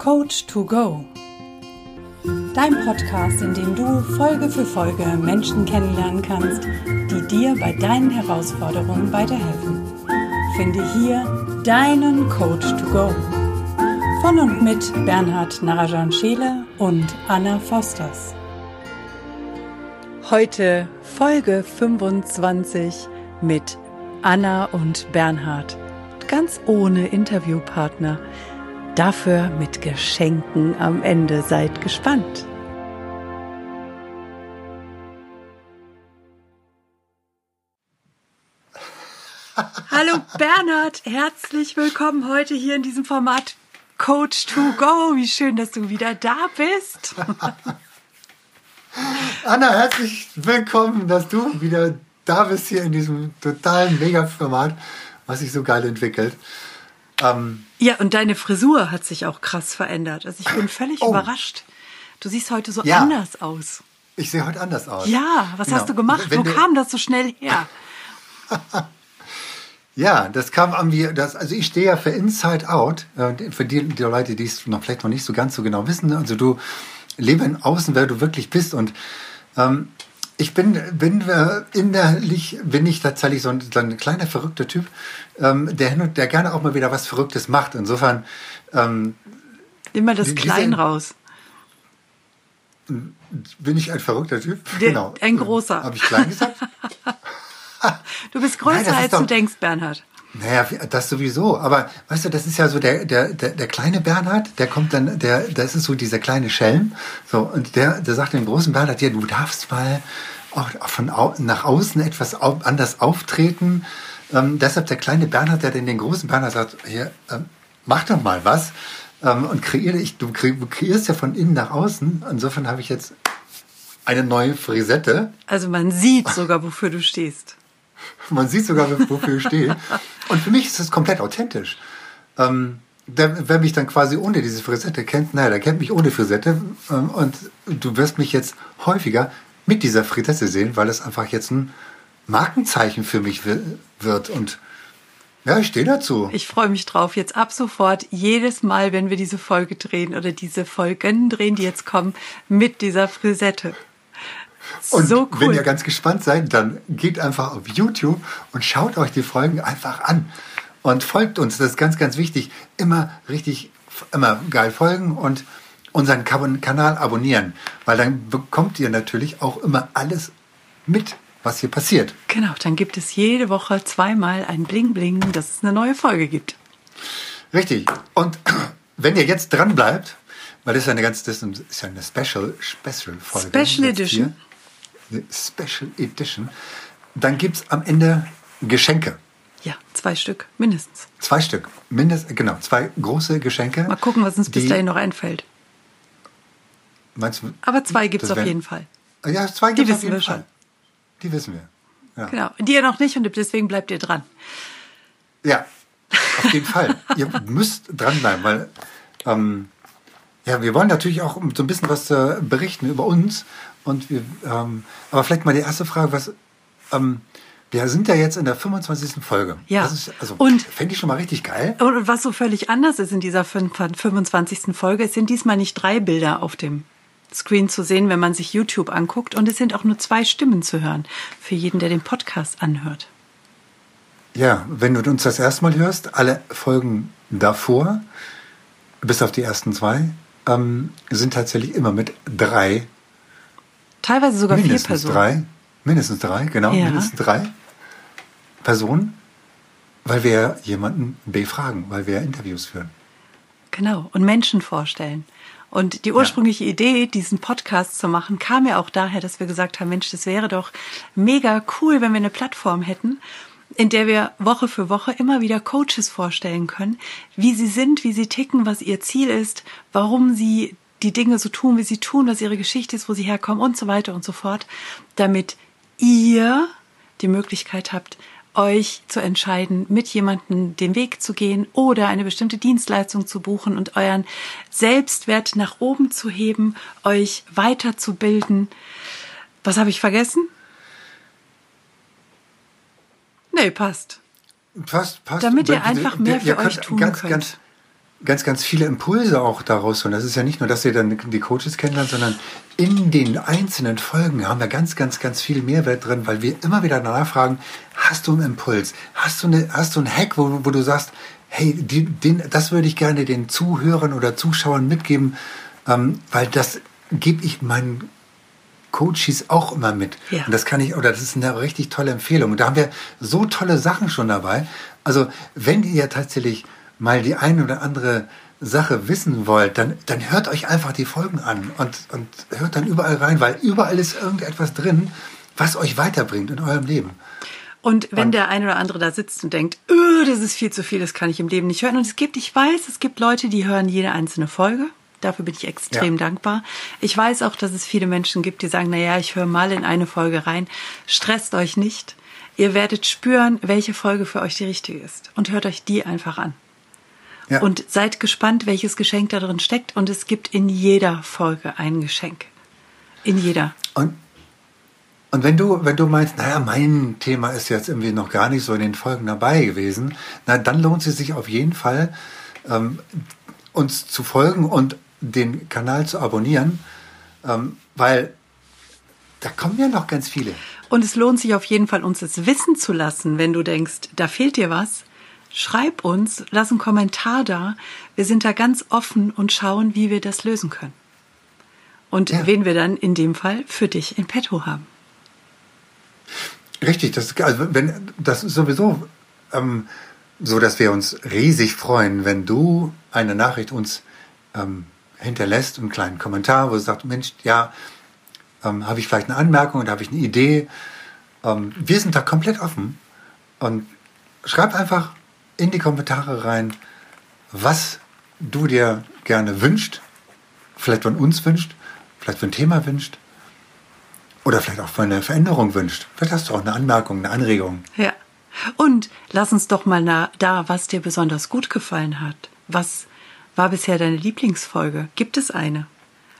Coach to Go. Dein Podcast, in dem du Folge für Folge Menschen kennenlernen kannst, die dir bei deinen Herausforderungen weiterhelfen. Finde hier deinen Coach to Go. Von und mit Bernhard Narajan Scheele und Anna Fosters. Heute Folge 25 mit Anna und Bernhard. Ganz ohne Interviewpartner. Dafür mit Geschenken am Ende. Seid gespannt. Hallo Bernhard, herzlich willkommen heute hier in diesem Format Coach to Go. Wie schön, dass du wieder da bist. Anna, herzlich willkommen, dass du wieder da bist hier in diesem totalen Mega-Format, was sich so geil entwickelt. Ähm, ja, und deine Frisur hat sich auch krass verändert. Also ich bin völlig oh. überrascht. Du siehst heute so ja. anders aus. Ich sehe heute anders aus. Ja, was genau. hast du gemacht? Wenn Wo du kam das so schnell her? ja, das kam an mir, das, also ich stehe ja für Inside Out. Äh, für die, die Leute, die es noch vielleicht noch nicht so ganz so genau wissen. Also du lebe in außen, wer du wirklich bist. Und ähm, ich bin, bin äh, innerlich bin ich tatsächlich so ein, so ein kleiner verrückter Typ, ähm, der, der gerne auch mal wieder was Verrücktes macht. Insofern ähm, mal das Klein raus. Bin ich ein verrückter Typ? Der, genau. Ein großer. Habe ich klein gesagt? du bist größer, Nein, als doch, du denkst, Bernhard. Naja, das sowieso. Aber weißt du, das ist ja so der, der, der, der kleine Bernhard, der kommt dann, der, das ist so dieser kleine Schelm. So, und der, der sagt dem großen Bernhard, ja, du darfst mal auch von au nach außen etwas au anders auftreten. Ähm, deshalb der kleine Bernhard, der den, den großen Bernhard sagt, hier, ähm, mach doch mal was. Ähm, und kreiere ich, du kreierst ja von innen nach außen. Insofern habe ich jetzt eine neue Frisette. Also man sieht sogar, wofür du stehst. Man sieht sogar, wofür ich stehe. Und für mich ist das komplett authentisch. Ähm, der, wer mich dann quasi ohne diese Frisette kennt, naja, der kennt mich ohne Frisette. Ähm, und du wirst mich jetzt häufiger mit dieser Frisette sehen, weil es einfach jetzt ein Markenzeichen für mich wird. Und ja, ich stehe dazu. Ich freue mich drauf. Jetzt ab sofort, jedes Mal, wenn wir diese Folge drehen oder diese Folgen drehen, die jetzt kommen, mit dieser Frisette. Und so cool. wenn ihr ganz gespannt seid, dann geht einfach auf YouTube und schaut euch die Folgen einfach an. Und folgt uns, das ist ganz, ganz wichtig. Immer richtig, immer geil folgen und unseren Kanal abonnieren. Weil dann bekommt ihr natürlich auch immer alles mit, was hier passiert. Genau, dann gibt es jede Woche zweimal ein Bling Bling, dass es eine neue Folge gibt. Richtig. Und wenn ihr jetzt dran bleibt, weil das ist eine ganz, das ist ja eine Special, Special Folge. Special Edition. Hier, Special Edition. Dann gibt es am Ende Geschenke. Ja, zwei Stück, mindestens. Zwei Stück, mindestens, genau, zwei große Geschenke. Mal gucken, was uns bis dahin noch einfällt. Meinst du? Aber zwei gibt es auf jeden Fall. Ja, zwei gibt es auf jeden Fall. Schon. Die wissen wir. Ja. Genau. Die ihr noch nicht und deswegen bleibt ihr dran. Ja, auf jeden Fall. ihr müsst dranbleiben, weil ähm, ja, wir wollen natürlich auch so ein bisschen was äh, berichten über uns und wir, ähm, aber vielleicht mal die erste Frage, was, ähm, wir sind ja jetzt in der 25. Folge. Ja. Das ist, also, und fände ich schon mal richtig geil. Und was so völlig anders ist in dieser 25. Folge, es sind diesmal nicht drei Bilder auf dem Screen zu sehen, wenn man sich YouTube anguckt. Und es sind auch nur zwei Stimmen zu hören. Für jeden, der den Podcast anhört. Ja, wenn du uns das erste Mal hörst, alle Folgen davor, bis auf die ersten zwei, ähm, sind tatsächlich immer mit drei Teilweise sogar mindestens vier Personen. Drei, mindestens drei, genau, ja. mindestens drei Personen, weil wir jemanden befragen, weil wir Interviews führen. Genau, und Menschen vorstellen. Und die ursprüngliche ja. Idee, diesen Podcast zu machen, kam ja auch daher, dass wir gesagt haben, Mensch, das wäre doch mega cool, wenn wir eine Plattform hätten, in der wir Woche für Woche immer wieder Coaches vorstellen können, wie sie sind, wie sie ticken, was ihr Ziel ist, warum sie die Dinge so tun, wie sie tun, was ihre Geschichte ist, wo sie herkommen und so weiter und so fort, damit ihr die Möglichkeit habt, euch zu entscheiden, mit jemandem den Weg zu gehen oder eine bestimmte Dienstleistung zu buchen und euren Selbstwert nach oben zu heben, euch weiterzubilden. Was habe ich vergessen? Nee, passt. Passt, passt. Damit ihr einfach mehr für euch tun ganz, könnt. Ganz, ganz, ganz viele Impulse auch daraus. Und das ist ja nicht nur, dass ihr dann die Coaches kennenlernt, sondern in den einzelnen Folgen haben wir ganz, ganz, ganz viel Mehrwert drin, weil wir immer wieder nachfragen, hast du einen Impuls? Hast du, eine, hast du einen Hack, wo, wo du sagst, hey, die, den, das würde ich gerne den Zuhörern oder Zuschauern mitgeben, ähm, weil das gebe ich meinen Coaches auch immer mit. Ja. Und das kann ich, oder das ist eine richtig tolle Empfehlung. Und da haben wir so tolle Sachen schon dabei. Also, wenn ihr tatsächlich mal die eine oder andere Sache wissen wollt, dann, dann hört euch einfach die Folgen an und, und hört dann überall rein, weil überall ist irgendetwas drin, was euch weiterbringt in eurem Leben. Und wenn und, der eine oder andere da sitzt und denkt, öh, das ist viel zu viel, das kann ich im Leben nicht hören. Und es gibt, ich weiß, es gibt Leute, die hören jede einzelne Folge. Dafür bin ich extrem ja. dankbar. Ich weiß auch, dass es viele Menschen gibt, die sagen, na ja, ich höre mal in eine Folge rein. Stresst euch nicht. Ihr werdet spüren, welche Folge für euch die richtige ist. Und hört euch die einfach an. Ja. Und seid gespannt, welches Geschenk da drin steckt. Und es gibt in jeder Folge ein Geschenk. In jeder. Und, und wenn du, wenn du meinst, naja, mein Thema ist jetzt irgendwie noch gar nicht so in den Folgen dabei gewesen, na, dann lohnt es sich auf jeden Fall, ähm, uns zu folgen und den Kanal zu abonnieren, ähm, weil da kommen ja noch ganz viele. Und es lohnt sich auf jeden Fall, uns es wissen zu lassen, wenn du denkst, da fehlt dir was. Schreib uns, lass einen Kommentar da. Wir sind da ganz offen und schauen, wie wir das lösen können. Und ja. wen wir dann in dem Fall für dich in petto haben. Richtig, das, also wenn, das ist sowieso ähm, so, dass wir uns riesig freuen, wenn du eine Nachricht uns ähm, hinterlässt, einen kleinen Kommentar, wo du sagst, Mensch, ja, ähm, habe ich vielleicht eine Anmerkung oder habe ich eine Idee. Ähm, wir sind da komplett offen und schreib einfach in die Kommentare rein, was du dir gerne wünscht, vielleicht von uns wünscht, vielleicht für ein Thema wünscht oder vielleicht auch für eine Veränderung wünscht. Vielleicht hast du auch eine Anmerkung, eine Anregung. Ja. Und lass uns doch mal da, was dir besonders gut gefallen hat. Was war bisher deine Lieblingsfolge? Gibt es eine?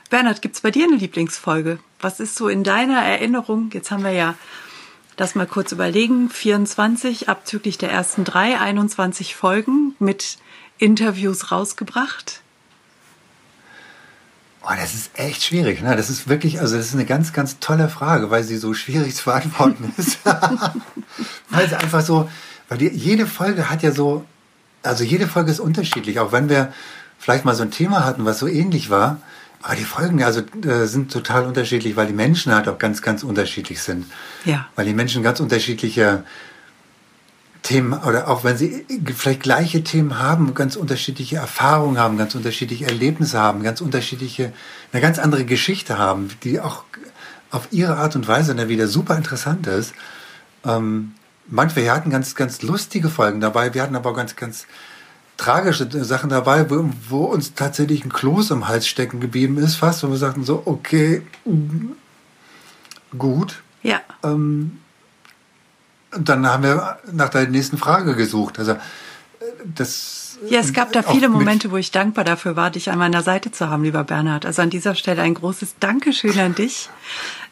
Bernhard, gibt es bei dir eine Lieblingsfolge? Was ist so in deiner Erinnerung? Jetzt haben wir ja Lass mal kurz überlegen. 24 abzüglich der ersten drei, 21 Folgen mit Interviews rausgebracht. Oh, das ist echt schwierig. Ne? Das ist wirklich, also das ist eine ganz, ganz tolle Frage, weil sie so schwierig zu beantworten ist. weil sie einfach so, weil die, jede Folge hat ja so, also jede Folge ist unterschiedlich. Auch wenn wir vielleicht mal so ein Thema hatten, was so ähnlich war, aber die Folgen also äh, sind total unterschiedlich, weil die Menschen halt auch ganz, ganz unterschiedlich sind. Ja. Weil die Menschen ganz unterschiedliche Themen oder auch wenn sie vielleicht gleiche Themen haben, ganz unterschiedliche Erfahrungen haben, ganz unterschiedliche Erlebnisse haben, ganz unterschiedliche, eine ganz andere Geschichte haben, die auch auf ihre Art und Weise dann wieder super interessant ist. Ähm, manchmal, wir hatten ganz, ganz lustige Folgen dabei, wir hatten aber auch ganz, ganz tragische Sachen dabei, wo, wo, uns tatsächlich ein Kloß im Hals stecken geblieben ist, fast, wo wir sagten so, okay, gut. Ja. Ähm, dann haben wir nach der nächsten Frage gesucht. Also das. Ja, es gab da viele Momente, wo ich dankbar dafür war, dich an meiner Seite zu haben, lieber Bernhard. Also an dieser Stelle ein großes Dankeschön an dich.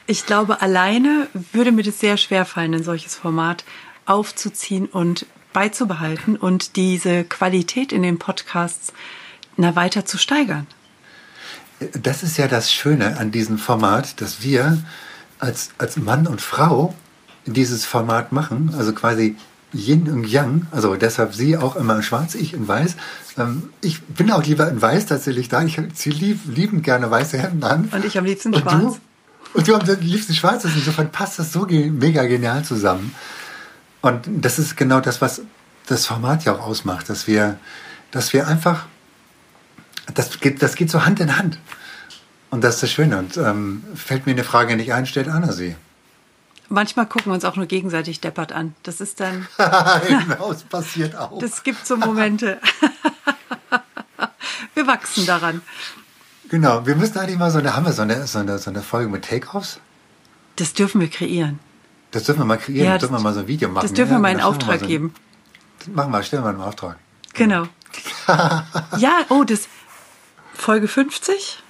Ich glaube, alleine würde mir das sehr schwer fallen, ein solches Format aufzuziehen und beizubehalten und diese Qualität in den Podcasts na, weiter zu steigern. Das ist ja das Schöne an diesem Format, dass wir als, als Mann und Frau dieses Format machen, also quasi Yin und Yang, also deshalb sie auch immer in Schwarz, ich in Weiß. Ähm, ich bin auch lieber in Weiß tatsächlich da. Ich ziehe lieb, liebend gerne weiße Hemden an. Und ich am liebsten und Schwarz. Du, und du am liebsten Schwarz. Insofern passt das so mega genial zusammen. Und das ist genau das, was das Format ja auch ausmacht, dass wir, dass wir einfach, das geht, das geht so Hand in Hand. Und das ist das Schöne. Und ähm, fällt mir eine Frage nicht ein, stellt Anna sie. Manchmal gucken wir uns auch nur gegenseitig deppert an. Das ist dann. genau, es passiert auch. Das gibt so Momente. wir wachsen daran. Genau, wir müssen eigentlich mal so eine, haben wir so eine, so eine, so eine Folge mit Takeoffs? Das dürfen wir kreieren. Das dürfen wir mal kreieren, ja, das dürfen wir mal so ein Video machen. Das dürfen ja, wir mal in Auftrag so geben. Machen wir, stellen wir einen Auftrag. Genau. ja, oh, das Folge 50?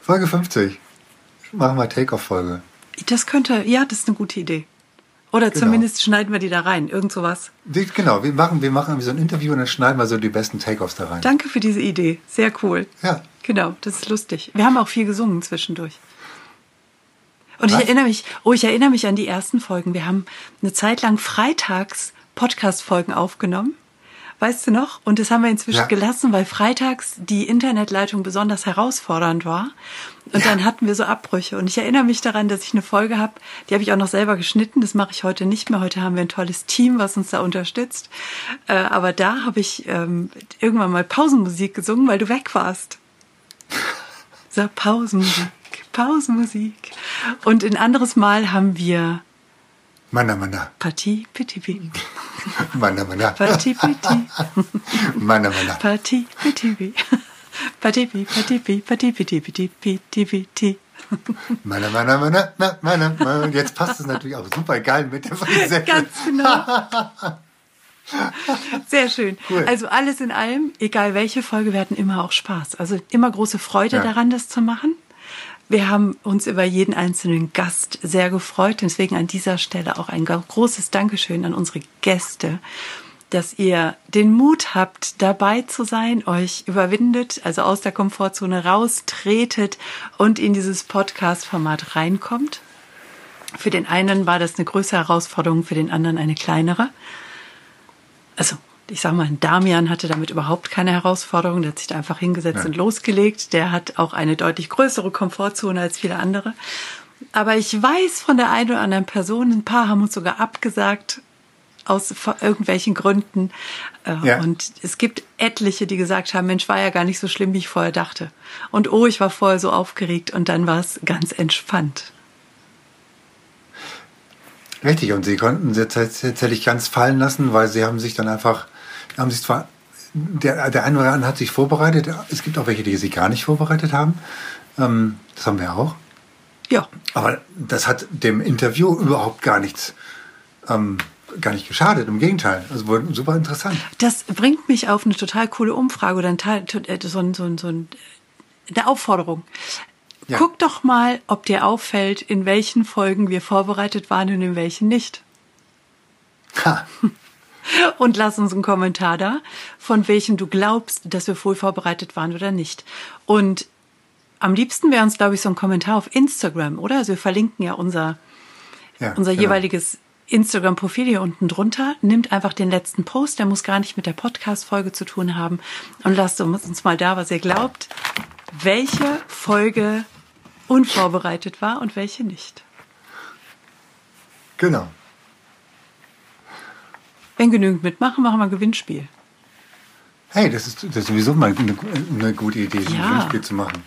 Folge 50. Machen wir Take-Off-Folge. Das könnte, ja, das ist eine gute Idee. Oder Genau. zumindest schneiden wir die da rein. Irgend sowas. Genau, wir machen, wir machen so ein Interview und dann schneiden wir so die besten Take-Offs da rein. Danke für diese Idee. Sehr cool. Ja. Genau, das ist lustig. Wir haben auch viel gesungen zwischendurch. Und ich Was? erinnere mich, oh, ich erinnere mich an die ersten Folgen. Wir haben eine Zeit lang freitags Podcast-Folgen aufgenommen. Weißt du noch? Und das haben wir inzwischen Ja. gelassen, weil freitags die Internetleitung besonders herausfordernd war. Und Ja. dann hatten wir so Abbrüche. Und ich erinnere mich daran, dass ich eine Folge habe, die habe ich auch noch selber geschnitten. Das mache ich heute nicht mehr. Heute haben wir ein tolles Team, was uns da unterstützt. Äh, aber da habe ich ähm, irgendwann mal Pausenmusik gesungen, weil du weg warst. So, Pausenmusik, Pausenmusik. Und ein anderes Mal haben wir Pitti, Pitti, manna, manna, Partie, Pitti, manna, manna. Partie, Pitti, Pitti, Partie, Pitti, Partie, Pitti, Partie, Pitti, Pitti, Pitti, Pitti. Manna, manna, manna, manna, manna, manna. Und jetzt passt es natürlich auch super geil mit der Frisette. Ganz genau. Sehr schön. Cool. Also alles in allem, egal welche Folge, wir hatten immer auch Spaß. Also immer große Freude Ja. daran, das zu machen. Wir haben uns über jeden einzelnen Gast sehr gefreut. Deswegen an dieser Stelle auch ein großes Dankeschön an unsere Gäste, dass ihr den Mut habt, dabei zu sein, euch überwindet, also aus der Komfortzone raustretet und in dieses Podcast-Format reinkommt. Für den einen war das eine größere Herausforderung, für den anderen eine kleinere. Also, ich sag mal, Damian hatte damit überhaupt keine Herausforderung. Der hat sich da einfach hingesetzt Ja. und losgelegt. Der hat auch eine deutlich größere Komfortzone als viele andere. Aber ich weiß von der einen oder anderen Person, ein paar haben uns sogar abgesagt aus irgendwelchen Gründen. Äh, Ja. Und es gibt etliche, die gesagt haben, Mensch, war ja gar nicht so schlimm, wie ich vorher dachte. Und oh, ich war vorher so aufgeregt und dann war es ganz entspannt. Richtig, und sie konnten sie tatsächlich ganz fallen lassen, weil sie haben sich dann einfach, haben sich zwar, der, der eine oder andere hat sich vorbereitet, es gibt auch welche, die sich gar nicht vorbereitet haben. Ähm, das haben wir auch. Ja, Aber das hat dem Interview überhaupt gar nichts, ähm, gar nicht geschadet. Im Gegenteil, also wurde super interessant. Das bringt mich auf eine total coole Umfrage oder ein Teil, äh, so, ein, so, ein, so ein, eine Aufforderung. Ja. Guck doch mal, ob dir auffällt, in welchen Folgen wir vorbereitet waren und in welchen nicht. Ha. Und lass uns einen Kommentar da, von welchen du glaubst, dass wir wohl vorbereitet waren oder nicht. Und am liebsten wäre uns, glaube ich, so ein Kommentar auf Instagram, oder? Also wir verlinken ja unser, Ja, unser genau. jeweiliges Instagram-Profil hier unten drunter. Nimmt einfach den letzten Post, der muss gar nicht mit der Podcast-Folge zu tun haben. Und lasst uns mal da, was ihr glaubt, welche Folge unvorbereitet war und welche nicht. Genau. Wenn genügend mitmachen, machen wir ein Gewinnspiel. Hey, das ist, das ist sowieso mal eine, eine gute Idee, so ein Ja. Gewinnspiel zu machen.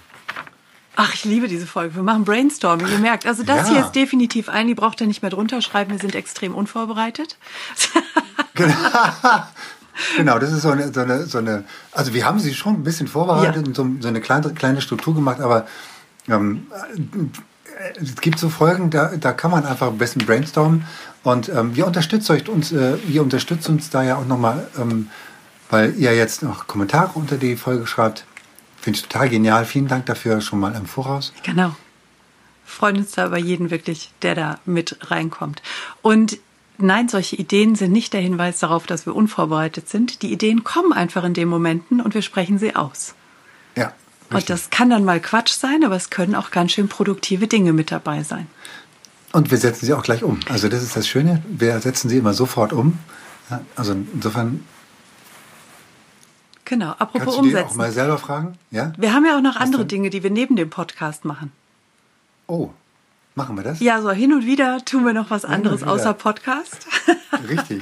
Ach, ich liebe diese Folge. Wir machen Brainstorming. Ihr merkt, also das Ja. hier ist definitiv ein, die braucht ihr nicht mehr drunter schreiben. Wir sind extrem unvorbereitet. Genau, das ist so eine, so eine, so eine also wir haben sie schon ein bisschen vorbereitet Ja. und so, so eine kleine, kleine Struktur gemacht, aber ähm, äh, es gibt so Folgen, da, da kann man einfach ein bisschen brainstormen und ähm, wir unterstützen euch uns, äh, ihr unterstützt uns da ja auch nochmal, ähm, weil ihr jetzt noch Kommentare unter die Folge schreibt. Finde ich total genial. Vielen Dank dafür schon mal im Voraus. Genau. Freuen uns da über jeden wirklich, der da mit reinkommt. Und nein, solche Ideen sind nicht der Hinweis darauf, dass wir unvorbereitet sind. Die Ideen kommen einfach in den Momenten und wir sprechen sie aus. Ja. Und richtig. das kann dann mal Quatsch sein, aber es können auch ganz schön produktive Dinge mit dabei sein. Und wir setzen sie auch gleich um. Also das ist das Schöne. Wir setzen sie immer sofort um. Ja, also insofern Genau. Apropos kannst du dir auch umsetzen. mal selber fragen. Ja? Wir haben ja auch noch andere denn? Dinge, die wir neben dem Podcast machen. Oh, machen wir das? Ja, so hin und wieder tun wir noch was anderes außer Podcast. Richtig.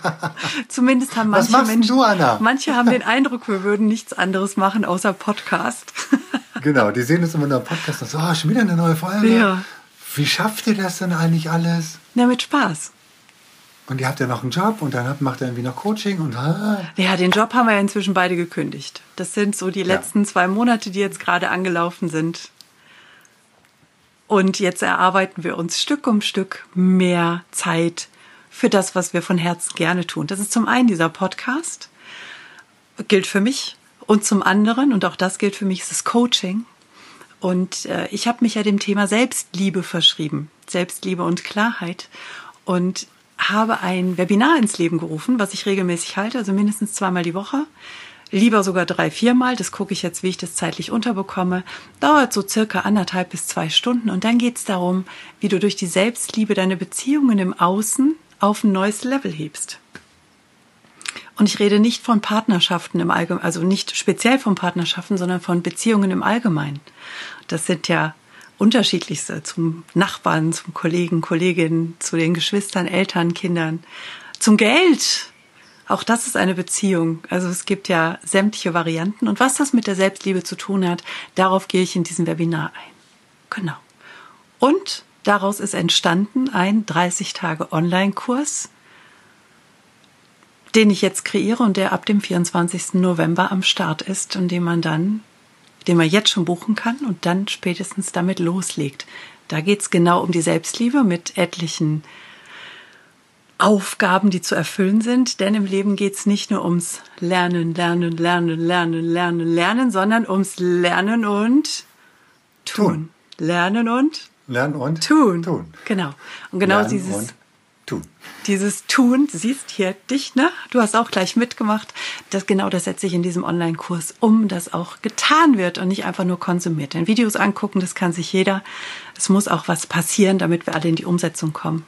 Zumindest haben Was manche machst denn Menschen, du, Anna? manche haben den Eindruck, wir würden nichts anderes machen außer Podcast. genau, die sehen uns immer nur im Podcast und so, oh, schon wieder eine neue Folge. Ja. Wie schafft ihr das denn eigentlich alles? Na, mit Spaß. Und ihr habt ja noch einen Job und dann macht ihr irgendwie noch Coaching und ah, Ja, den Job haben wir ja inzwischen beide gekündigt. Das sind so die Ja. letzten zwei Monate, die jetzt gerade angelaufen sind. Und jetzt erarbeiten wir uns Stück um Stück mehr Zeit für das, was wir von Herzen gerne tun. Das ist zum einen dieser Podcast, gilt für mich. Und zum anderen, und auch das gilt für mich, ist das Coaching. Und äh, ich habe mich ja dem Thema Selbstliebe verschrieben. Selbstliebe und Klarheit. und habe ein Webinar ins Leben gerufen, was ich regelmäßig halte, also mindestens zweimal die Woche. Lieber sogar drei, viermal. Das gucke ich jetzt, wie ich das zeitlich unterbekomme. Dauert so circa anderthalb bis zwei Stunden. Und dann geht es darum, wie du durch die Selbstliebe deine Beziehungen im Außen auf ein neues Level hebst. Und ich rede nicht von Partnerschaften im Allgemeinen, also nicht speziell von Partnerschaften, sondern von Beziehungen im Allgemeinen. Das sind ja unterschiedlichste zum Nachbarn, zum Kollegen, Kolleginnen, zu den Geschwistern, Eltern, Kindern, zum Geld. Auch das ist eine Beziehung. Also es gibt ja sämtliche Varianten. Und was das mit der Selbstliebe zu tun hat, darauf gehe ich in diesem Webinar ein. Genau. Und daraus ist entstanden ein 30 Tage Online-Kurs, den ich jetzt kreiere und der ab dem 24. November am Start ist und den man dann, den man jetzt schon buchen kann und dann spätestens damit loslegt. Da geht es genau um die Selbstliebe mit etlichen Aufgaben, die zu erfüllen sind, denn im Leben geht es nicht nur ums Lernen, Lernen, Lernen, Lernen, Lernen, Lernen, sondern ums Lernen und tun. tun. Lernen und Lernen und tun. tun. Genau. Und genau Lernen dieses tun. Dieses Tun, siehst hier dich, ne? Du hast auch gleich mitgemacht. Das, genau das setze ich in diesem Online-Kurs um, dass auch getan wird und nicht einfach nur konsumiert. Denn Videos angucken, das kann sich jeder. Es muss auch was passieren, damit wir alle in die Umsetzung kommen.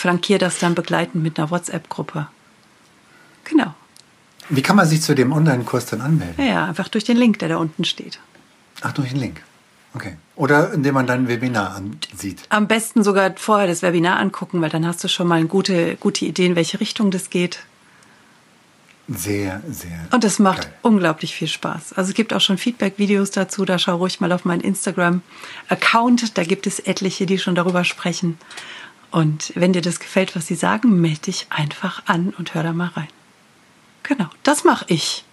Flankier das dann begleitend mit einer WhatsApp-Gruppe. Genau. Wie kann man sich zu dem Online-Kurs dann anmelden? Ja, einfach durch den Link, der da unten steht. Ach, durch den Link. Okay. Oder indem man dann ein Webinar ansieht. Am besten sogar vorher das Webinar angucken, weil dann hast du schon mal eine gute, gute Idee, in welche Richtung das geht. Sehr, sehr. Und es macht geil. unglaublich viel Spaß. Also es gibt auch schon Feedback-Videos dazu. Da schau ruhig mal auf meinen Instagram-Account. Da gibt es etliche, die schon darüber sprechen. Und wenn dir das gefällt, was sie sagen, melde dich einfach an und hör da mal rein. Genau, das mache ich.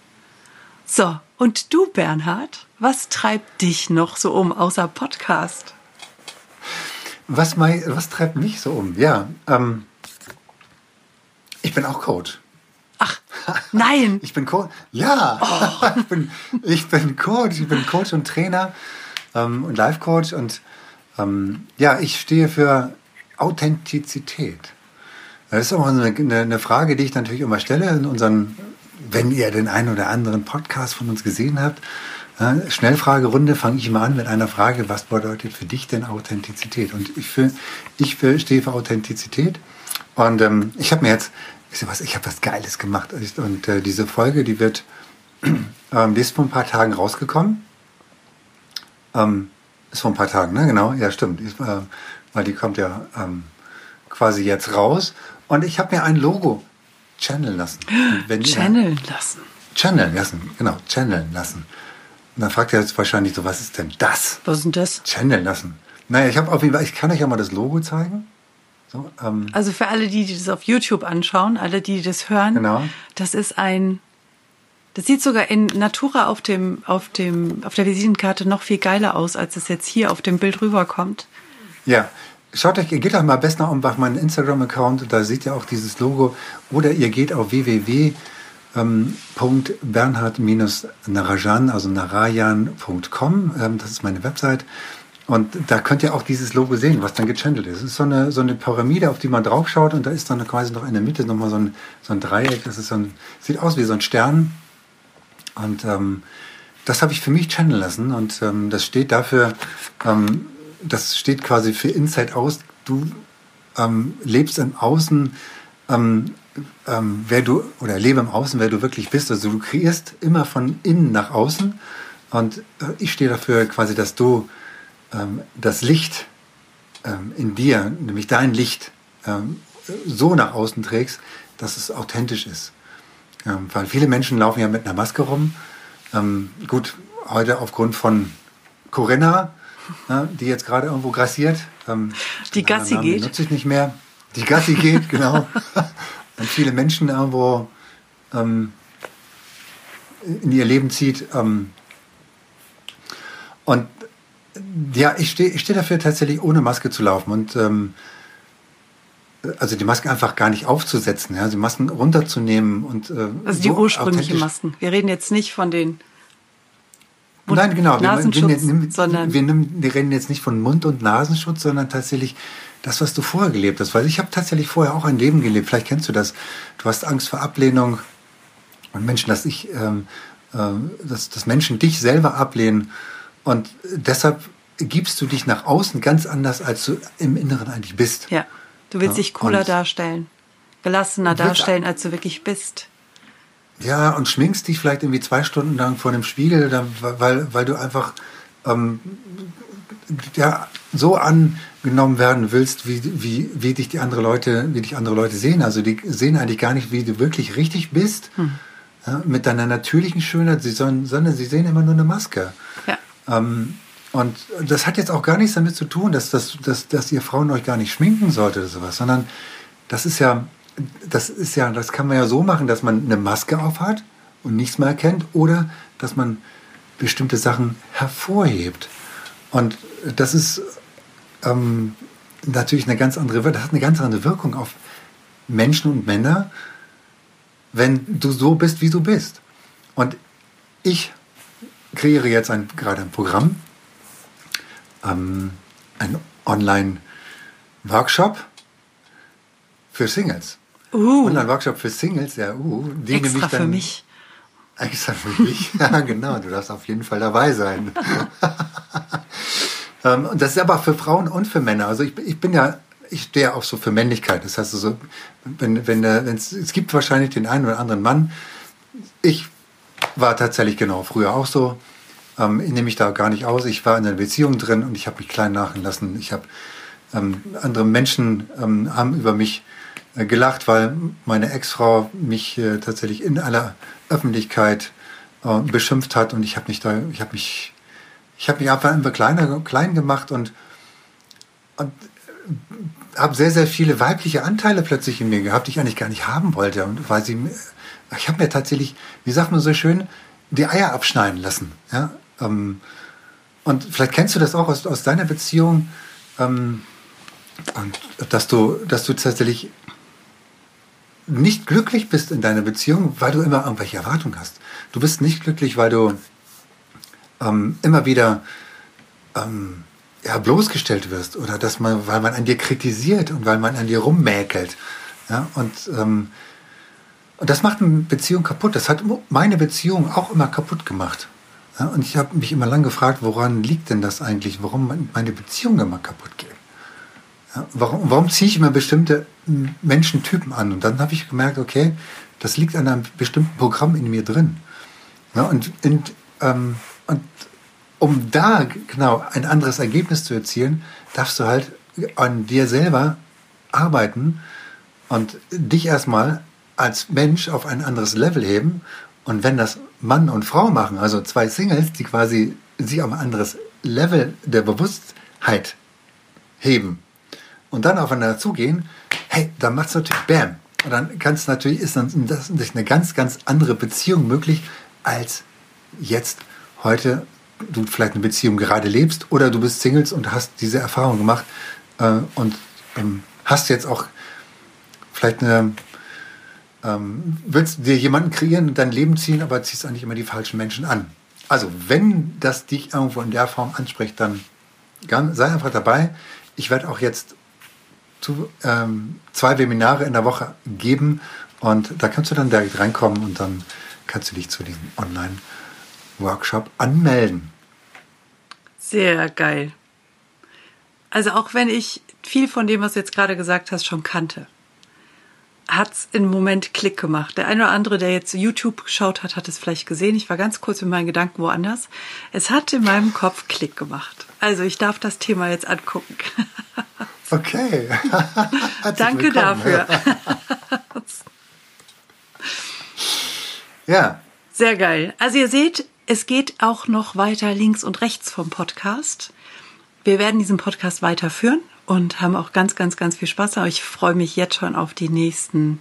So, und du, Bernhard, was treibt dich noch so um, außer Podcast? Was, mein, was treibt mich so um? Ja, ähm, ich bin auch Coach. Ach, nein. ich bin Coach. Ja, oh. ich, bin, ich bin Coach. Ich bin Coach und Trainer ähm, und Life-Coach. Und ähm, ja, ich stehe für Authentizität. Das ist auch eine, eine Frage, die ich natürlich immer stelle in unseren wenn ihr den einen oder anderen Podcast von uns gesehen habt, Schnellfragerunde fange ich immer an mit einer Frage, was bedeutet für dich denn Authentizität? Und ich, für, ich für, stehe für Authentizität. Und ähm, ich habe mir jetzt, ich, was, ich habe was Geiles gemacht. Und äh, diese Folge, die wird, ähm, die ist vor ein paar Tagen rausgekommen. Ähm, ist vor ein paar Tagen, ne? Genau, ja, stimmt. Ist, äh, weil die kommt ja ähm, quasi jetzt raus. Und ich habe mir ein Logo channeln lassen. channeln lassen. Channeln lassen, genau, channeln lassen. Und dann fragt er jetzt wahrscheinlich so, was ist denn das? Was ist denn das? Channeln lassen. Naja, ich habe auf jeden Fall, ich kann euch ja mal das Logo zeigen. So, ähm, also für alle, die, die das auf YouTube anschauen, alle, die das hören, genau. das ist ein, das sieht sogar in Natura auf dem, auf dem, auf der Visitenkarte noch viel geiler aus, als es jetzt hier auf dem Bild rüberkommt. Ja, Schaut euch, geht doch mal besten auf meinen Instagram-Account, da seht ihr auch dieses Logo. Oder ihr geht auf www.bernhard-narajan, also narayan.com, ähm, das ist meine Website. Und da könnt ihr auch dieses Logo sehen, was dann gechannelt ist. Es ist so eine, so eine Pyramide, auf die man draufschaut und da ist dann quasi noch in der Mitte nochmal so ein, so ein Dreieck. Das ist so ein, sieht aus wie so ein Stern. Und ähm, das habe ich für mich channeln lassen und ähm, das steht dafür, ähm, das steht quasi für Inside aus. Du ähm, lebst im Außen, ähm, ähm, wer du, oder lebe im Außen, wer du wirklich bist. Also du kreierst immer von innen nach außen. Und äh, ich stehe dafür quasi, dass du ähm, das Licht ähm, in dir, nämlich dein Licht, ähm, so nach außen trägst, dass es authentisch ist. weil viele Menschen laufen ja mit einer Maske rum. gut, heute aufgrund von Corinna ne, die jetzt gerade irgendwo grassiert. Ähm, die Gassi Namen, geht. Nutze ich nicht mehr. Die Gassi geht, genau. Und viele Menschen irgendwo ähm, in ihr Leben zieht. Ähm, und ja, ich stehe ich steh dafür tatsächlich ohne Maske zu laufen und ähm, also die Masken einfach gar nicht aufzusetzen, ja, die Masken runterzunehmen und äh, also die so ursprünglichen Masken. Wir reden jetzt nicht von den Nein, genau. Nasenschutz, wir, wir, sondern wir, nehmen, wir reden jetzt nicht von Mund- und Nasenschutz, sondern tatsächlich das, was du vorher gelebt hast. Weil ich habe tatsächlich vorher auch ein Leben gelebt. Vielleicht kennst du das. Du hast Angst vor Ablehnung und Menschen, dass ich, ähm, äh, dass, dass Menschen dich selber ablehnen. Und deshalb gibst du dich nach außen ganz anders, als du im Inneren eigentlich bist. Ja, du willst ja, dich cooler darstellen, gelassener darstellen, als du wirklich bist. Ja, und schminkst dich vielleicht irgendwie zwei Stunden lang vor dem Spiegel, dann, weil, weil du einfach ähm, ja, so angenommen werden willst, wie, wie, wie dich die andere Leute, wie dich andere Leute sehen. Also die sehen eigentlich gar nicht, wie du wirklich richtig bist, hm. ja, mit deiner natürlichen Schönheit, sie sollen, sondern sie sehen immer nur eine Maske. Ja. Ähm, und das hat jetzt auch gar nichts damit zu tun, dass, dass, dass, dass ihr Frauen euch gar nicht schminken solltet oder sowas, sondern das ist ja, das ist ja, das kann man ja so machen, dass man eine Maske aufhat und nichts mehr erkennt oder dass man bestimmte Sachen hervorhebt. Und das ist ähm, natürlich eine ganz andere, das hat eine ganz andere Wirkung auf Menschen und Männer, wenn du so bist, wie du bist. Und ich kreiere jetzt ein, gerade ein Programm, ähm, ein Online-Workshop für Singles. Uh. Online-Workshop für Singles, ja, uh, die Extra dann, für mich. Extra für mich, ja genau, du darfst auf jeden Fall dabei sein. ähm, und das ist aber für Frauen und für Männer. Also ich, ich bin ja, ich stehe auch so für Männlichkeit. Das heißt also, wenn, wenn, wenn es gibt wahrscheinlich den einen oder anderen Mann. Ich war tatsächlich genau früher auch so. Ähm, ich nehme mich da gar nicht aus. Ich war in einer Beziehung drin und ich habe mich klein machen lassen. Ich habe ähm, andere Menschen ähm, haben über mich äh, gelacht, weil meine Ex-Frau mich äh, tatsächlich in aller Öffentlichkeit äh, beschimpft hat und ich habe mich da, ich habe mich, ich habe mich einfach immer kleiner, klein gemacht und und habe sehr sehr viele weibliche Anteile plötzlich in mir gehabt, die ich eigentlich gar nicht haben wollte und weil sie, ich habe mir tatsächlich, wie sagt man so schön, die Eier abschneiden lassen, ja. Ähm, und vielleicht kennst du das auch aus, aus deiner Beziehung, ähm, dass du, dass du tatsächlich nicht glücklich bist in deiner Beziehung, weil du immer irgendwelche Erwartungen hast. Du bist nicht glücklich, weil du ähm, immer wieder ähm, ja, bloßgestellt wirst oder dass man, weil man an dir kritisiert und weil man an dir rummäkelt. Ja, und, ähm, und das macht eine Beziehung kaputt. Das hat meine Beziehung auch immer kaputt gemacht. Ja, und ich habe mich immer lang gefragt, woran liegt denn das eigentlich, warum meine Beziehung immer kaputt geht. Ja, warum, warum ziehe ich immer bestimmte Menschentypen an? Und dann habe ich gemerkt, okay, das liegt an einem bestimmten Programm in mir drin. Ja, und, in, ähm, und um da genau ein anderes Ergebnis zu erzielen, darfst du halt an dir selber arbeiten und dich erstmal als Mensch auf ein anderes Level heben und wenn das Mann und Frau machen, also zwei Singles, die quasi sich auf ein anderes Level der Bewusstheit heben und dann aufeinander zugehen, hey, dann macht es natürlich Bam. Und dann kannst natürlich, ist dann das ist eine ganz, ganz andere Beziehung möglich, als jetzt heute du vielleicht eine Beziehung gerade lebst oder du bist Singles und hast diese Erfahrung gemacht äh, und ähm, hast jetzt auch vielleicht eine ähm, willst dir jemanden kreieren und dein Leben ziehen, aber ziehst eigentlich immer die falschen Menschen an. Also, wenn das dich irgendwo in der Form anspricht, dann sei einfach dabei. Ich werde auch jetzt zu, ähm, zwei Webinare in der Woche geben und da kannst du dann direkt reinkommen und dann kannst du dich zu diesem Online-Workshop anmelden. Sehr geil. Also auch wenn ich viel von dem, was du jetzt gerade gesagt hast, schon kannte hat es im Moment Klick gemacht. Der eine oder andere, der jetzt YouTube geschaut hat, hat es vielleicht gesehen. Ich war ganz kurz mit meinen Gedanken woanders. Es hat in meinem Kopf Klick gemacht. Also ich darf das Thema jetzt angucken. Okay. Danke willkommen. dafür. ja. Sehr geil. Also ihr seht, es geht auch noch weiter links und rechts vom Podcast. Wir werden diesen Podcast weiterführen und haben auch ganz, ganz, ganz viel Spaß. Aber ich freue mich jetzt schon auf die nächsten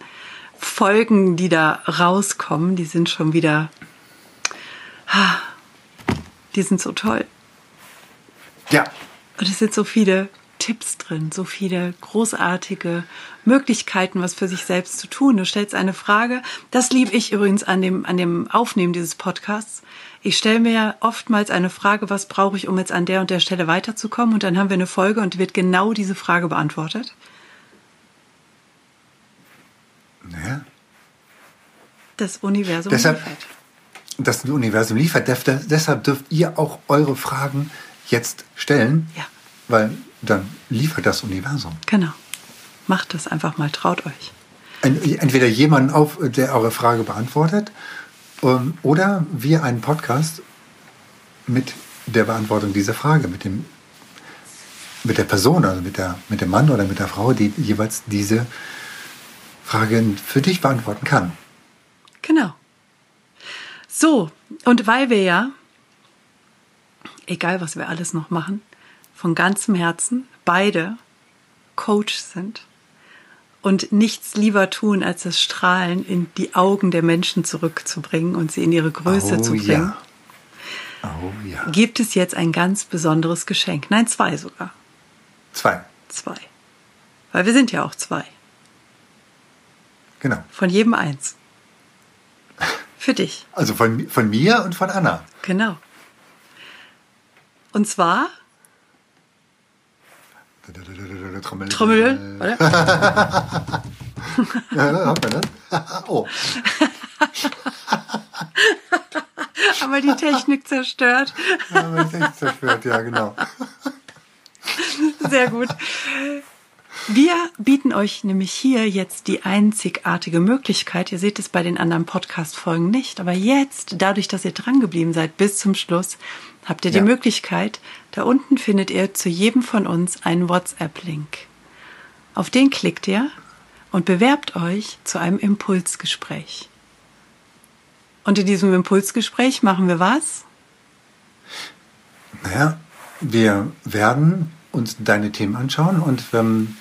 Folgen, die da rauskommen. Die sind schon wieder, die sind so toll. Ja. Und es sind so viele Tipps drin, so viele großartige Möglichkeiten, was für sich selbst zu tun. Du stellst eine Frage. Das liebe ich übrigens an dem, an dem Aufnehmen dieses Podcasts. Ich stelle mir ja oftmals eine Frage, was brauche ich, um jetzt an der und der Stelle weiterzukommen? Und dann haben wir eine Folge und wird genau diese Frage beantwortet. Ja. Das Universum Deshalb- liefert. Das Universum liefert. Deshalb dürft ihr auch eure Fragen jetzt stellen, Ja, weil dann liefert das Universum. genau. Macht das einfach mal, traut euch. Entweder jemanden auf, der eure Frage beantwortet, ähm, oder wir einen Podcast mit der Beantwortung dieser Frage, mit dem mit der Person, also mit der mit dem Mann oder mit der Frau, die jeweils diese Frage für dich beantworten kann. Genau. So, und weil wir ja, egal was wir alles noch machen, von ganzem Herzen beide Coach sind und nichts lieber tun, als das Strahlen in die Augen der Menschen zurückzubringen und sie in ihre Größe zu bringen, ja. Oh ja. gibt es jetzt ein ganz besonderes Geschenk. Nein, zwei sogar. Zwei. Zwei. Weil wir sind ja auch zwei. Genau. Von jedem eins. Für dich. Also von, von mir und von Anna. Genau. Und zwar Trommel. Trommel, oder? Ja, hat man das? Oh, Haben wir die Technik zerstört? wir das echt zerstört, ja, genau. Sehr gut. Wir bieten euch nämlich hier jetzt die einzigartige Möglichkeit, ihr seht es bei den anderen Podcast-Folgen nicht, aber jetzt, dadurch, dass ihr dran geblieben seid bis zum Schluss, habt ihr die Ja. Möglichkeit, da unten findet ihr zu jedem von uns einen WhatsApp-Link. Auf den klickt ihr und bewerbt euch zu einem Impulsgespräch. Und in diesem Impulsgespräch machen wir was? Naja, wir werden uns deine Themen anschauen und ähm,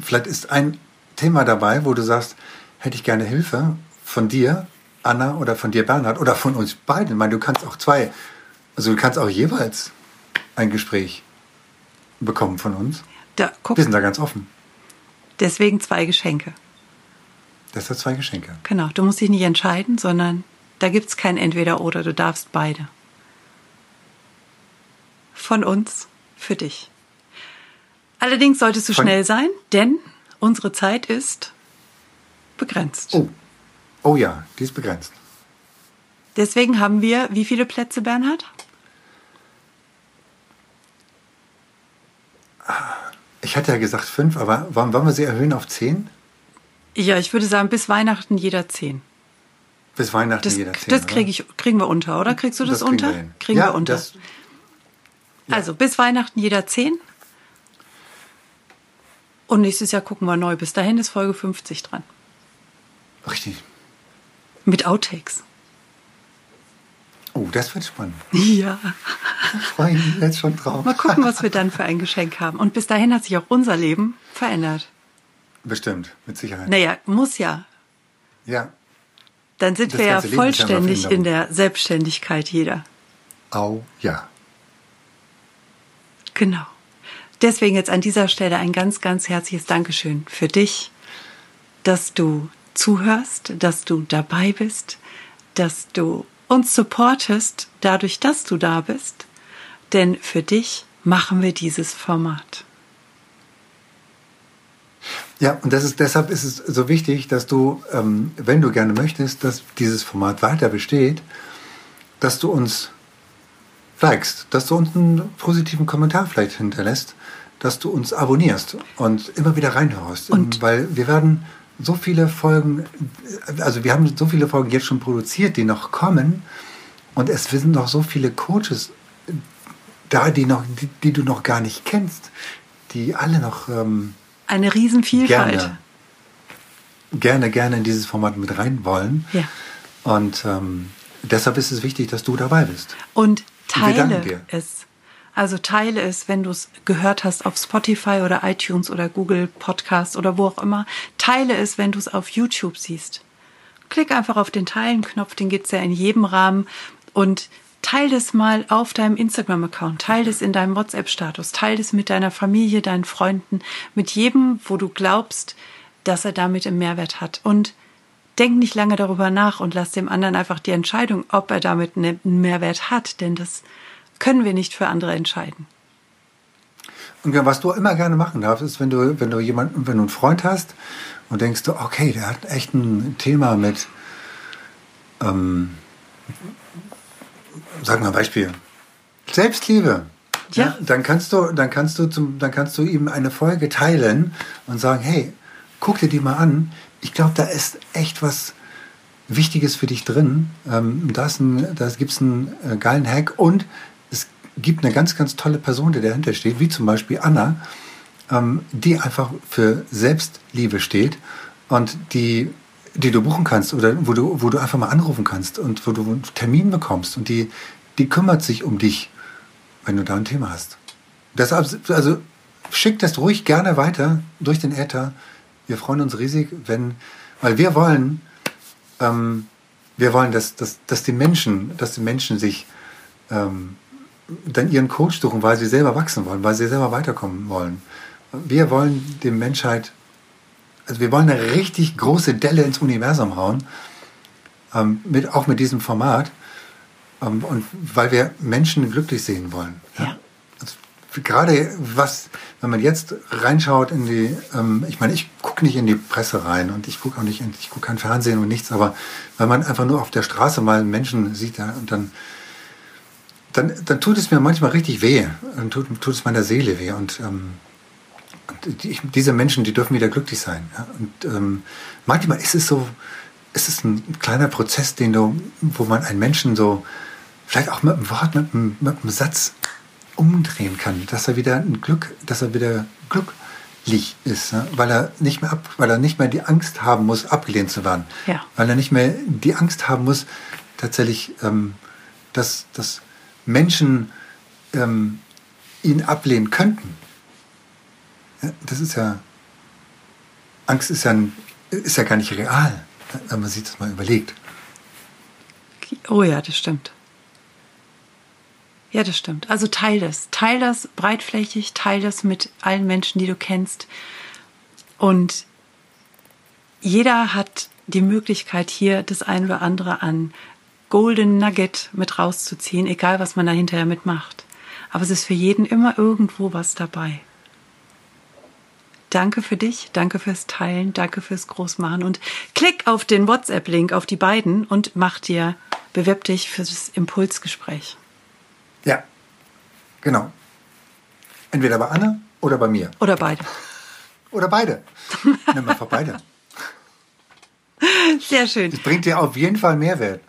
vielleicht ist ein Thema dabei, wo du sagst, hätte ich gerne Hilfe von dir, Anna, oder von dir, Bernhard, oder von uns beiden. Ich meine, du kannst auch zwei, also du kannst auch jeweils ein Gespräch bekommen von uns. Da, guck, Wir sind da ganz offen. deswegen zwei Geschenke. Das hat zwei Geschenke. Genau, du musst dich nicht entscheiden, sondern da gibt es kein Entweder oder, du darfst beide. Von uns für dich. Allerdings solltest du Von- schnell sein, denn unsere Zeit ist begrenzt. Oh. Oh ja, die ist begrenzt. Deswegen haben wir wie viele Plätze, Bernhard? Ich hatte ja gesagt fünf, aber wollen, wollen wir sie erhöhen auf zehn? Ja, ich würde sagen, bis Weihnachten jeder zehn. Bis Weihnachten Das, jeder zehn. das krieg ich, kriegen wir unter, oder? Kriegst du das, kriegen unter? wir. Kriegen ja, wir unter. Das, Also bis Weihnachten jeder zehn. Und nächstes Jahr gucken wir neu. Bis dahin ist Folge 50 dran. richtig. Mit Outtakes. Oh, das wird spannend. Ja. Ich freue mich jetzt schon drauf. Mal gucken, was wir dann für ein Geschenk haben. Und bis dahin hat sich auch unser Leben verändert. Bestimmt, mit Sicherheit. Naja, muss ja. Ja. Dann sind Das wir ja vollständig in der Selbstständigkeit jeder. Au, ja. Genau. Deswegen jetzt an dieser Stelle ein ganz, ganz herzliches Dankeschön für dich, dass du zuhörst, dass du dabei bist, dass du uns supportest, dadurch, dass du da bist. Denn für dich machen wir dieses Format. Ja, und ist, deshalb ist es so wichtig, dass du, ähm, wenn du gerne möchtest, dass dieses Format weiter besteht, dass du uns likest, dass du uns einen positiven Kommentar vielleicht hinterlässt, dass du uns abonnierst und immer wieder reinhörst. Und- Weil wir werden so viele Folgen, also wir haben so viele Folgen jetzt schon produziert, die noch kommen. Und es sind noch so viele Coaches da, die, noch, die, die du noch gar nicht kennst, die alle noch ähm, Eine Riesenvielfalt. gerne, gerne, gerne in dieses Format mit rein wollen. Ja. Und ähm, deshalb ist es wichtig, dass du dabei bist. Und teile es. Also teile es, wenn du es gehört hast auf Spotify oder iTunes oder Google Podcast oder wo auch immer. Teile es, wenn du es auf YouTube siehst. Klick einfach auf den Teilen-Knopf, den gibt's ja in jedem Rahmen und Teil das mal auf deinem Instagram-Account, teil das in deinem WhatsApp-Status, teil das mit deiner Familie, deinen Freunden, mit jedem, wo du glaubst, dass er damit einen Mehrwert hat. Und denk nicht lange darüber nach und lass dem anderen einfach die Entscheidung, ob er damit einen Mehrwert hat, denn das können wir nicht für andere entscheiden. Und was du immer gerne machen darfst, ist, wenn du, wenn du jemanden, wenn du einen Freund hast und denkst du, okay, der hat echt ein Thema mit, ähm, sag mal ein Beispiel, Selbstliebe. Ja. ja. dann kannst du, dann kannst du zum, dann kannst du ihm eine Folge teilen und sagen, hey, guck dir die mal an. Ich glaube, da ist echt was Wichtiges für dich drin. Ähm, da, gibt es einen äh, geilen Hack und es gibt eine ganz, ganz tolle Person, die dahinter steht, wie zum Beispiel Anna, ähm, die einfach für Selbstliebe steht und die, die du buchen kannst oder wo du, wo du einfach mal anrufen kannst und wo du einen Termin bekommst und die, die kümmert sich um dich, wenn du da ein Thema hast. Deshalb, also schick das ruhig gerne weiter durch den Äther. Wir freuen uns riesig, wenn, weil wir wollen, ähm, wir wollen, dass, dass, dass die Menschen, dass die Menschen sich ähm, dann ihren Coach suchen, weil sie selber wachsen wollen, weil sie selber weiterkommen wollen. Wir wollen die Menschheit, also wir wollen eine richtig große Delle ins Universum hauen, ähm, mit, auch mit diesem Format, ähm, und weil wir Menschen glücklich sehen wollen. Ja. ja. Gerade was, wenn man jetzt reinschaut in die, ähm, ich meine, ich gucke nicht in die Presse rein und ich gucke auch nicht, in, ich gucke kein Fernsehen und nichts, aber wenn man einfach nur auf der Straße mal Menschen sieht ja, und dann dann, dann tut es mir manchmal richtig weh. Dann tut, tut es meiner Seele weh. Und, ähm, und die, diese Menschen, die dürfen wieder glücklich sein. Ja? Und ähm, manchmal ist es so, ist es ein kleiner Prozess, den du, wo man einen Menschen so, vielleicht auch mit einem Wort, mit einem, mit einem Satz umdrehen kann, dass er wieder ein Glück, dass er wieder glücklich ist, ja? weil er nicht mehr ab, weil er nicht mehr die Angst haben muss, abgelehnt zu werden, ja. weil er nicht mehr die Angst haben muss, tatsächlich, ähm, dass, dass Menschen ähm, ihn ablehnen könnten. Das ist ja, Angst ist ja, ist ja gar nicht real, wenn man sich das mal überlegt. Oh ja, das stimmt. Ja, das stimmt. Also teil das. Teil das breitflächig, teil das mit allen Menschen, die du kennst. Und jeder hat die Möglichkeit, hier das ein oder andere an Golden Nugget mit rauszuziehen, egal was man da hinterher mitmacht. Aber es ist für jeden immer irgendwo was dabei. Danke für dich, danke fürs Teilen, danke fürs Großmachen und klick auf den WhatsApp-Link auf die beiden und mach dir, bewirb dich für das Impulsgespräch. Ja, genau. Entweder bei Anne oder bei mir. Oder beide. Oder beide. Nimm vor beide. Sehr schön. Das bringt dir auf jeden Fall Mehrwert.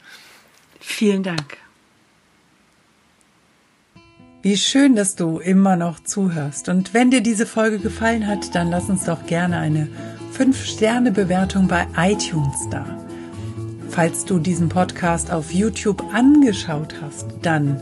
Vielen Dank. Wie schön, dass du immer noch zuhörst. Und wenn dir diese Folge gefallen hat, dann lass uns doch gerne eine 5-Sterne-Bewertung bei iTunes da. Falls du diesen Podcast auf YouTube angeschaut hast, dann